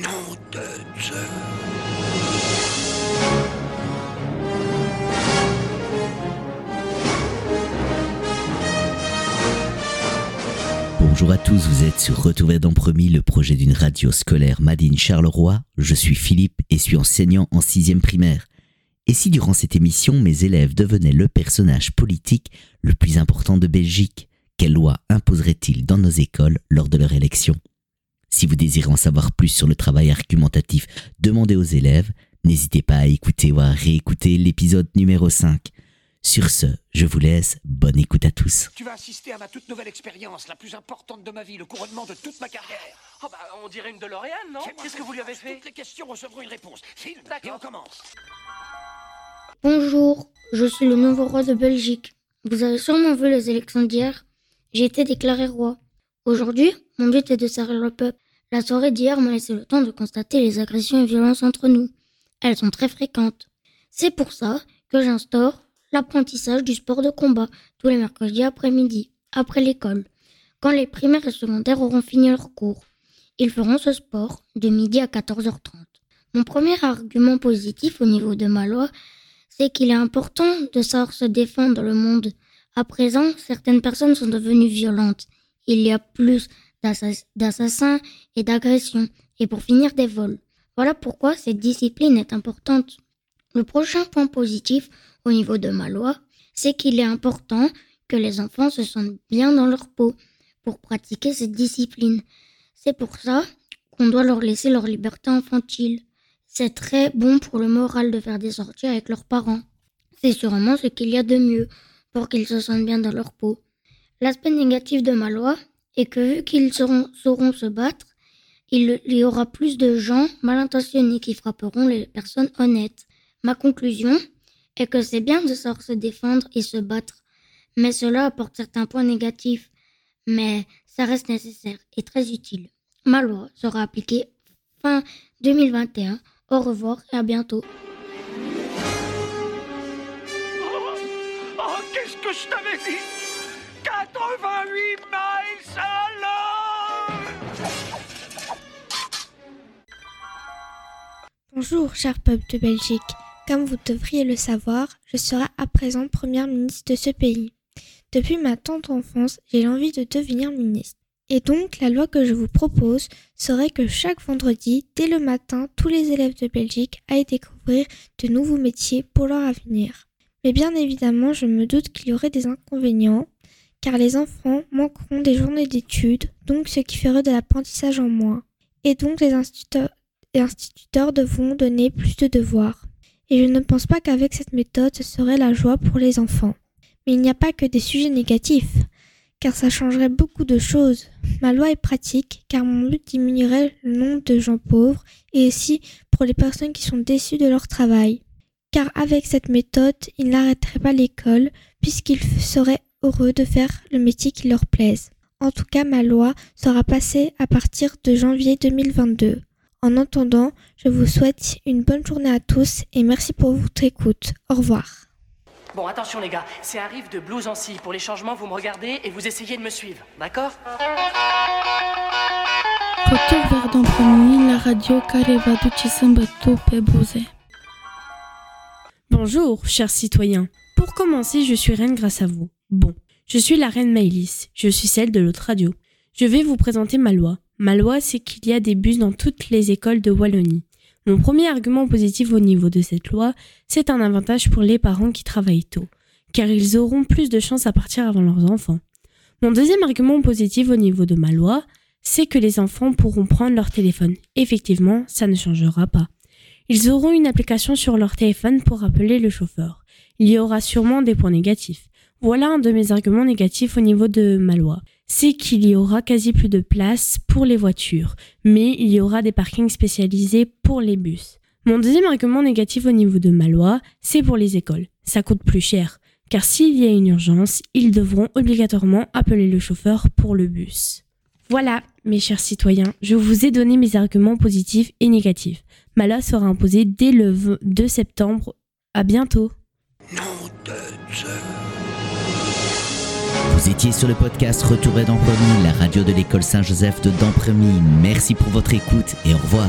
Nom de. Bonjour à tous, vous êtes sur Retrouver dans Promis, le projet d'une radio scolaire Madine Charleroi. Je suis Philippe et suis enseignant en sixième primaire. Et si durant cette émission mes élèves devenaient le personnage politique le plus important de Belgique, quelle loi imposerait-il dans nos écoles lors de leur élection? Si vous désirez en savoir plus sur le travail argumentatif demandé aux élèves, n'hésitez pas à écouter ou à réécouter l'épisode numéro 5. Sur ce, je vous laisse, bonne écoute à tous. Tu vas assister à ma toute nouvelle expérience, la plus importante de ma vie, le couronnement de toute ma carrière. Oh bah, on dirait une DeLorean, non? Qu'est-ce que vous lui avez fait Toutes les questions recevront une réponse. Filme, et on commence. Bonjour, je suis le nouveau roi de Belgique. Vous avez sûrement vu les élections d'hier. J'ai été déclaré roi. Aujourd'hui, mon but est de servir le peuple. La soirée d'hier m'a laissé le temps de constater les agressions et violences entre nous. Elles sont très fréquentes. C'est pour ça que j'instaure l'apprentissage du sport de combat tous les mercredis après-midi, après l'école, quand les primaires et secondaires auront fini leur cours. Ils feront ce sport de midi à 14h30. Mon premier argument positif au niveau de ma loi c'est qu'il est important de savoir se défendre dans le monde. À présent, certaines personnes sont devenues violentes. Il y a plus d'assa- d'assassins et d'agressions, et pour finir des vols. Voilà pourquoi cette discipline est importante. Le prochain point positif au niveau de ma loi, c'est qu'il est important que les enfants se sentent bien dans leur peau pour pratiquer cette discipline. C'est pour ça qu'on doit leur laisser leur liberté infantile. C'est très bon pour le moral de faire des sorties avec leurs parents. C'est sûrement ce qu'il y a de mieux pour qu'ils se sentent bien dans leur peau. L'aspect négatif de ma loi est que vu qu'ils sauront, se battre, il y aura plus de gens mal intentionnés qui frapperont les personnes honnêtes. Ma conclusion est que c'est bien de savoir se défendre et se battre, mais cela apporte certains points négatifs. Mais ça reste nécessaire et très utile. Ma loi sera appliquée fin 2021. Au revoir et à bientôt. Oh, oh, qu'est-ce que je t'avais dit? 88 miles Bonjour, cher peuple de Belgique. Comme vous devriez le savoir, je serai à présent première ministre de ce pays. Depuis ma tendre enfance, j'ai l'envie de devenir ministre. Et donc, la loi que je vous propose serait que chaque vendredi, dès le matin, tous les élèves de Belgique aillent découvrir de nouveaux métiers pour leur avenir. Mais bien évidemment, je me doute qu'il y aurait des inconvénients, car les enfants manqueront des journées d'études, donc ce qui ferait de l'apprentissage en moins. Et donc, les instituteurs devront donner plus de devoirs. Et je ne pense pas qu'avec cette méthode, ce serait la joie pour les enfants. Mais il n'y a pas que des sujets négatifs, car ça changerait beaucoup de choses. Ma loi est pratique, car mon but diminuerait le nombre de gens pauvres et aussi pour les personnes qui sont déçues de leur travail. Car avec cette méthode, ils n'arrêteraient pas l'école, puisqu'ils seraient heureux de faire le métier qui leur plaise. En tout cas, ma loi sera passée à partir de janvier 2022. En attendant, je vous souhaite une bonne journée à tous et merci pour votre écoute. Au revoir. Bon, attention les gars, c'est un riff de blues en. Pour les changements, vous me regardez et vous essayez de me suivre, d'accord? Retour vers la radio pe. Bonjour, chers citoyens. Pour commencer, je suis reine grâce à vous. Bon, je suis la reine Maëlys. Je suis celle de l'autre radio. Je vais vous présenter ma loi. Ma loi, c'est qu'il y a des bus dans toutes les écoles de Wallonie. Mon premier argument positif au niveau de cette loi, c'est un avantage pour les parents qui travaillent tôt, car ils auront plus de chances à partir avant leurs enfants. Mon deuxième argument positif au niveau de ma loi, c'est que les enfants pourront prendre leur téléphone. Effectivement, ça ne changera pas. Ils auront une application sur leur téléphone pour appeler le chauffeur. Il y aura sûrement des points négatifs. Voilà un de mes arguments négatifs au niveau de ma loi. C'est qu'il y aura quasi plus de place pour les voitures, mais il y aura des parkings spécialisés pour les bus. Mon deuxième argument négatif au niveau de ma loi, c'est pour les écoles. Ça coûte plus cher, car s'il y a une urgence, ils devront obligatoirement appeler le chauffeur pour le bus. Voilà, mes chers citoyens, je vous ai donné mes arguments positifs et négatifs. Ma loi sera imposée dès le 2 septembre. À bientôt. Vous étiez sur le podcast Retour à la radio de l'école Saint-Joseph de Dampremy. Merci pour votre écoute et au revoir.